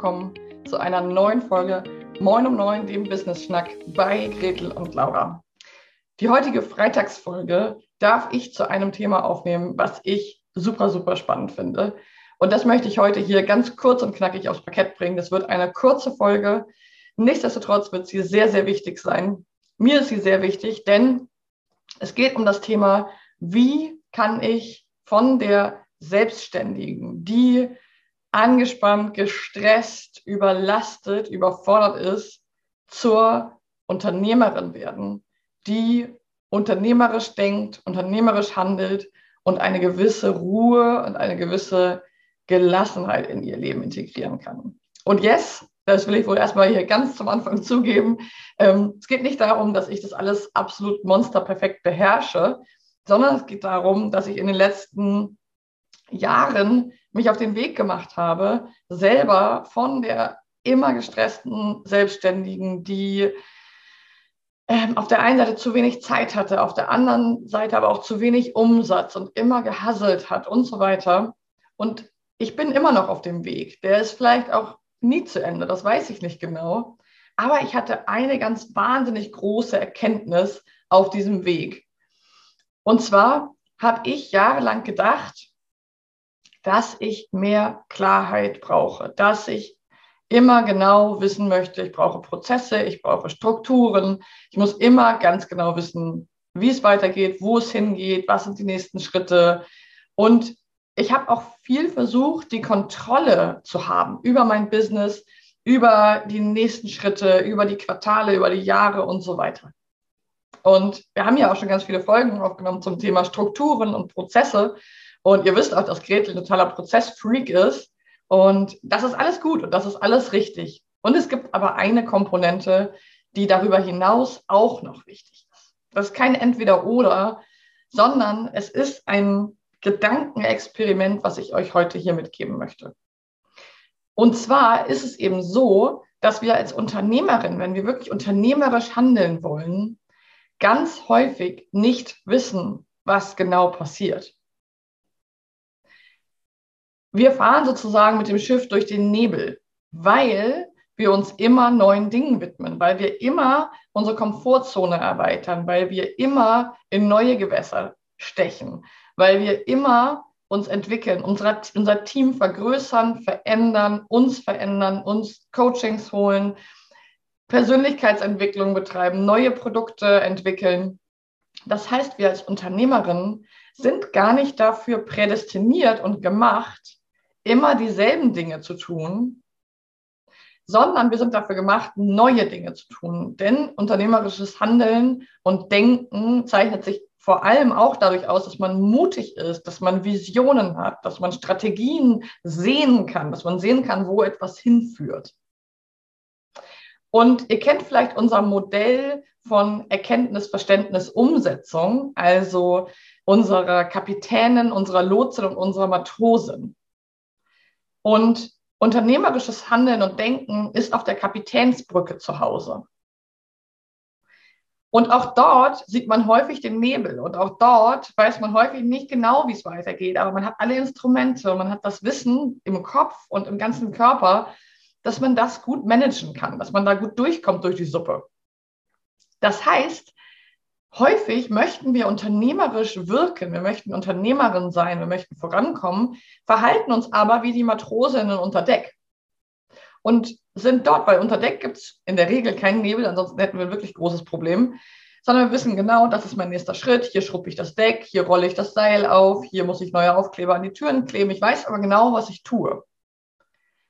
willkommen zu einer neuen Folge Moin um Neun, dem Business Schnack bei Gretel und Laura. Die heutige Freitagsfolge darf ich zu einem Thema aufnehmen, was ich super, super spannend finde. Und das möchte ich heute hier ganz kurz und knackig aufs Parkett bringen. Das wird eine kurze Folge. Nichtsdestotrotz wird sie sehr, sehr wichtig sein. Mir ist sie sehr wichtig, denn es geht um das Thema, wie kann ich von der Selbstständigen, die angespannt, gestresst, überlastet, überfordert ist, zur Unternehmerin werden, die unternehmerisch denkt, unternehmerisch handelt und eine gewisse Ruhe und eine gewisse Gelassenheit in ihr Leben integrieren kann. Und yes, das will ich wohl erstmal hier ganz zum Anfang zugeben. Ähm, es geht nicht darum, dass ich das alles absolut monsterperfekt beherrsche, sondern es geht darum, dass ich in den letzten Jahren mich auf den Weg gemacht habe, selber von der immer gestressten Selbstständigen, die ähm, auf der einen Seite zu wenig Zeit hatte, auf der anderen Seite aber auch zu wenig Umsatz und immer gehasselt hat und so weiter. Und ich bin immer noch auf dem Weg. Der ist vielleicht auch nie zu Ende, das weiß ich nicht genau. Aber ich hatte eine ganz wahnsinnig große Erkenntnis auf diesem Weg. Und zwar habe ich jahrelang gedacht, dass ich mehr Klarheit brauche, dass ich immer genau wissen möchte, ich brauche Prozesse, ich brauche Strukturen, ich muss immer ganz genau wissen, wie es weitergeht, wo es hingeht, was sind die nächsten Schritte. Und ich habe auch viel versucht, die Kontrolle zu haben über mein Business, über die nächsten Schritte, über die Quartale, über die Jahre und so weiter. Und wir haben ja auch schon ganz viele Folgen aufgenommen zum Thema Strukturen und Prozesse. Und ihr wisst auch, dass Gretel ein totaler Prozessfreak ist. Und das ist alles gut und das ist alles richtig. Und es gibt aber eine Komponente, die darüber hinaus auch noch wichtig ist. Das ist kein Entweder-Oder, sondern es ist ein Gedankenexperiment, was ich euch heute hier mitgeben möchte. Und zwar ist es eben so, dass wir als Unternehmerin, wenn wir wirklich unternehmerisch handeln wollen, ganz häufig nicht wissen, was genau passiert. Wir fahren sozusagen mit dem Schiff durch den Nebel, weil wir uns immer neuen Dingen widmen, weil wir immer unsere Komfortzone erweitern, weil wir immer in neue Gewässer stechen, weil wir immer uns entwickeln, unser, unser Team vergrößern, verändern, uns verändern, uns Coachings holen, Persönlichkeitsentwicklung betreiben, neue Produkte entwickeln. Das heißt, wir als Unternehmerinnen sind gar nicht dafür prädestiniert und gemacht, immer dieselben Dinge zu tun, sondern wir sind dafür gemacht, neue Dinge zu tun. Denn unternehmerisches Handeln und Denken zeichnet sich vor allem auch dadurch aus, dass man mutig ist, dass man Visionen hat, dass man Strategien sehen kann, dass man sehen kann, wo etwas hinführt. Und ihr kennt vielleicht unser Modell von Erkenntnis, Verständnis, Umsetzung, also unserer Kapitänin, unserer Lotsin und unserer Matrosin. Und unternehmerisches Handeln und Denken ist auf der Kapitänsbrücke zu Hause. Und auch dort sieht man häufig den Nebel und auch dort weiß man häufig nicht genau, wie es weitergeht, aber man hat alle Instrumente, man hat das Wissen im Kopf und im ganzen Körper, dass man das gut managen kann, dass man da gut durchkommt durch die Suppe. Das heißt, häufig möchten wir unternehmerisch wirken, wir möchten Unternehmerin sein, wir möchten vorankommen, verhalten uns aber wie die Matrosinnen unter Deck und sind dort, weil unter Deck gibt es in der Regel keinen Nebel, ansonsten hätten wir ein wirklich großes Problem, sondern wir wissen genau, das ist mein nächster Schritt, hier schruppe ich das Deck, hier rolle ich das Seil auf, hier muss ich neue Aufkleber an die Türen kleben, ich weiß aber genau, was ich tue.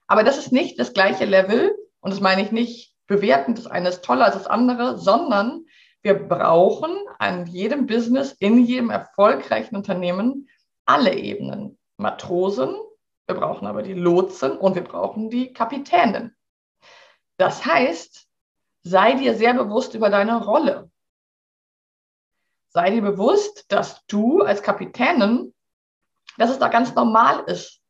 Aber das ist nicht das gleiche Level und das meine ich nicht bewertend, das eine ist toller als das andere, sondern wir brauchen an jedem Business, in jedem erfolgreichen Unternehmen alle Ebenen. Matrosen, wir brauchen aber die Lotsen und wir brauchen die Kapitänin. Das heißt, sei dir sehr bewusst über deine Rolle. Sei dir bewusst, dass du als Kapitänin, dass es da ganz normal ist,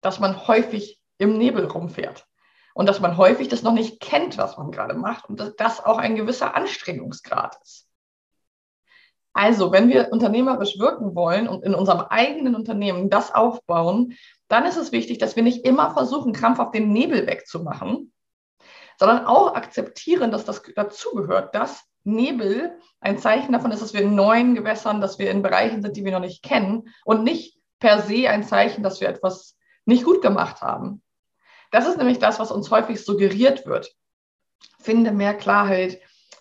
dass man häufig im Nebel rumfährt. Und dass man häufig das noch nicht kennt, was man gerade macht und dass das auch ein gewisser Anstrengungsgrad ist. Also, wenn wir unternehmerisch wirken wollen und in unserem eigenen Unternehmen das aufbauen, dann ist es wichtig, dass wir nicht immer versuchen, krampfhaft den Nebel wegzumachen, sondern auch akzeptieren, dass das dazugehört, dass Nebel ein Zeichen davon ist, dass wir in neuen Gewässern, dass wir in Bereichen sind, die wir noch nicht kennen und nicht per se ein Zeichen, dass wir etwas nicht gut gemacht haben. Das ist nämlich das, was uns häufig suggeriert wird. Finde mehr Klarheit,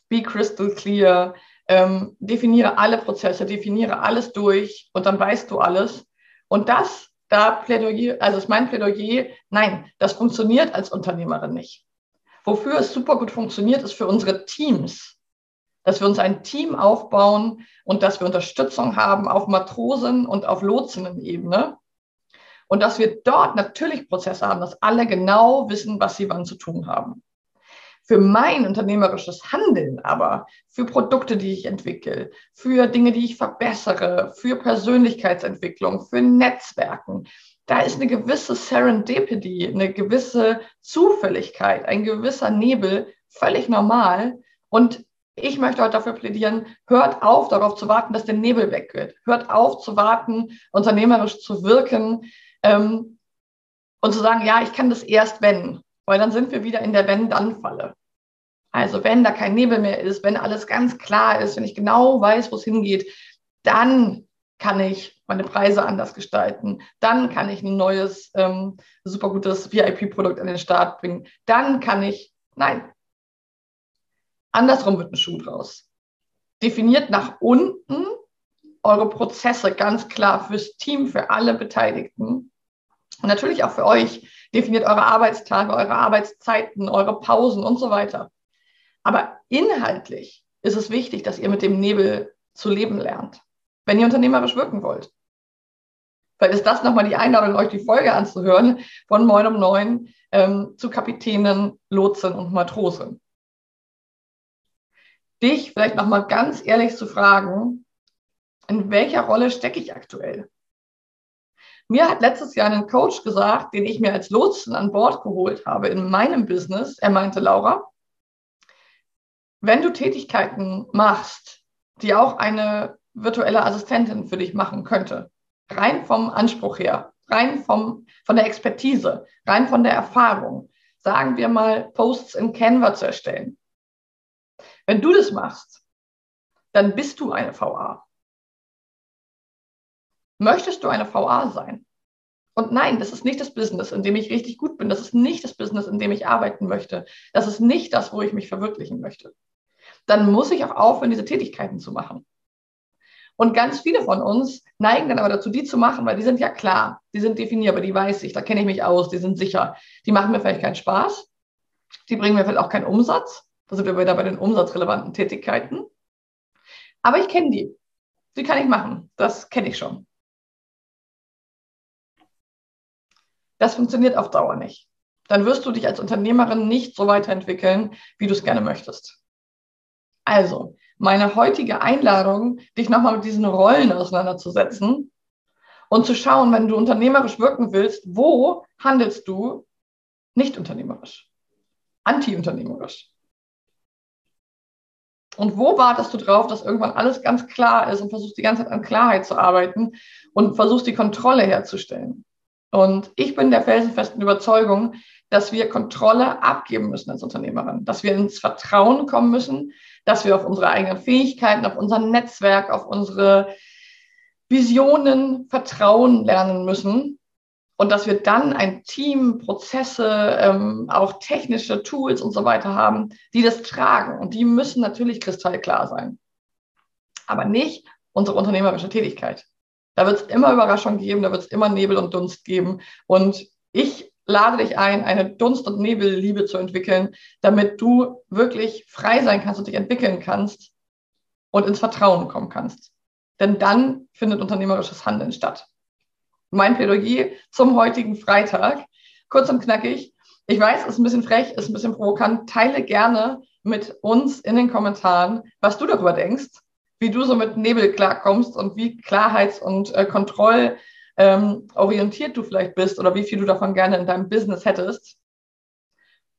be crystal clear, ähm, definiere alle Prozesse, definiere alles durch und dann weißt du alles. Und das, da Plädoyer, also ist mein Plädoyer, nein, das funktioniert als Unternehmerin nicht. Wofür es super gut funktioniert, ist für unsere Teams. Dass wir uns ein Team aufbauen und dass wir Unterstützung haben auf Matrosen- und auf Lotsinnen-Ebene. Und dass wir dort natürlich Prozesse haben, dass alle genau wissen, was sie wann zu tun haben. Für mein unternehmerisches Handeln aber, für Produkte, die ich entwickle, für Dinge, die ich verbessere, für Persönlichkeitsentwicklung, für Netzwerken, da ist eine gewisse Serendipity, eine gewisse Zufälligkeit, ein gewisser Nebel völlig normal. Und ich möchte heute dafür plädieren, hört auf, darauf zu warten, dass der Nebel weggeht. Hört auf zu warten, unternehmerisch zu wirken ähm, und zu sagen, ja, ich kann das erst, wenn. Weil dann sind wir wieder in der Wenn-Dann-Falle. Also wenn da kein Nebel mehr ist, wenn alles ganz klar ist, wenn ich genau weiß, wo es hingeht, dann kann ich meine Preise anders gestalten. Dann kann ich ein neues, ähm, super gutes VIP-Produkt an den Start bringen. Dann kann ich, nein, andersrum wird ein Schuh draus. Definiert nach unten eure Prozesse ganz klar fürs Team, für alle Beteiligten. Und natürlich auch für euch. Definiert eure Arbeitstage, eure Arbeitszeiten, eure Pausen und so weiter. Aber inhaltlich ist es wichtig, dass ihr mit dem Nebel zu leben lernt, wenn ihr unternehmerisch wirken wollt. Vielleicht ist das nochmal die Einladung, euch die Folge anzuhören von Moin um Neun ähm, zu Kapitänen, Lotsen und Matrosen. Dich vielleicht nochmal ganz ehrlich zu fragen, in welcher Rolle stecke ich aktuell? Mir hat letztes Jahr ein Coach gesagt, den ich mir als Lotsen an Bord geholt habe in meinem Business. Er meinte, Laura, wenn du Tätigkeiten machst, die auch eine virtuelle Assistentin für dich machen könnte, rein vom Anspruch her, rein vom, von der Expertise, rein von der Erfahrung, sagen wir mal, Posts in Canva zu erstellen. Wenn du das machst, dann bist du eine VA. Möchtest du eine VA sein? Und nein, das ist nicht das Business, in dem ich richtig gut bin. Das ist nicht das Business, in dem ich arbeiten möchte. Das ist nicht das, wo ich mich verwirklichen möchte dann muss ich auch aufhören, diese Tätigkeiten zu machen. Und ganz viele von uns neigen dann aber dazu, die zu machen, weil die sind ja klar, die sind definierbar, die weiß ich, da kenne ich mich aus, die sind sicher. Die machen mir vielleicht keinen Spaß, die bringen mir vielleicht auch keinen Umsatz. Da sind wir wieder bei den umsatzrelevanten Tätigkeiten. Aber ich kenne die. Die kann ich machen. Das kenne ich schon. Das funktioniert auf Dauer nicht. Dann wirst du dich als Unternehmerin nicht so weiterentwickeln, wie du es gerne möchtest. Also, meine heutige Einladung, dich nochmal mit diesen Rollen auseinanderzusetzen und zu schauen, wenn du unternehmerisch wirken willst, wo handelst du nicht unternehmerisch, anti-unternehmerisch? Und wo wartest du drauf, dass irgendwann alles ganz klar ist und versuchst die ganze Zeit an Klarheit zu arbeiten und versuchst die Kontrolle herzustellen? Und ich bin der felsenfesten Überzeugung, dass wir Kontrolle abgeben müssen als Unternehmerin, dass wir ins Vertrauen kommen müssen, dass wir auf unsere eigenen Fähigkeiten, auf unser Netzwerk, auf unsere Visionen vertrauen lernen müssen und dass wir dann ein Team, Prozesse, ähm, auch technische Tools und so weiter haben, die das tragen. Und die müssen natürlich kristallklar sein. Aber nicht unsere unternehmerische Tätigkeit. Da wird es immer Überraschungen geben, da wird es immer Nebel und Dunst geben. Und ich lade dich ein, eine Dunst- und Nebelliebe zu entwickeln, damit du wirklich frei sein kannst und dich entwickeln kannst und ins Vertrauen kommen kannst. Denn dann findet unternehmerisches Handeln statt. Mein Plädoyer zum heutigen Freitag, kurz und knackig. Ich weiß, es ist ein bisschen frech, ist ein bisschen provokant. Teile gerne mit uns in den Kommentaren, was du darüber denkst, wie du so mit Nebel klarkommst und wie Klarheits- und äh, Kontroll- ähm, orientiert du vielleicht bist oder wie viel du davon gerne in deinem Business hättest.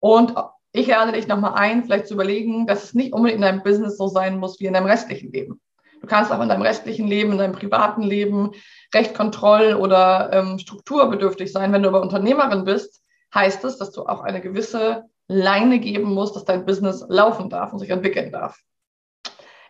Und ich lade dich nochmal ein, vielleicht zu überlegen, dass es nicht unbedingt in deinem Business so sein muss wie in deinem restlichen Leben. Du kannst auch in deinem restlichen Leben, in deinem privaten Leben recht kontroll- oder ähm, strukturbedürftig sein. Wenn du aber Unternehmerin bist, heißt es, dass du auch eine gewisse Leine geben musst, dass dein Business laufen darf und sich entwickeln darf.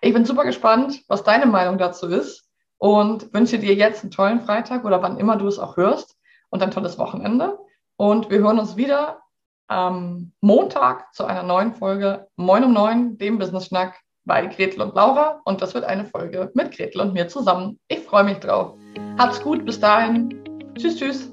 Ich bin super gespannt, was deine Meinung dazu ist und wünsche dir jetzt einen tollen Freitag oder wann immer du es auch hörst und ein tolles Wochenende. Und wir hören uns wieder am Montag zu einer neuen Folge Moin um Neun, dem Business Schnack bei Gretel und Laura. Und das wird eine Folge mit Gretel und mir zusammen. Ich freue mich drauf. Hab's gut, bis dahin. Tschüss, tschüss.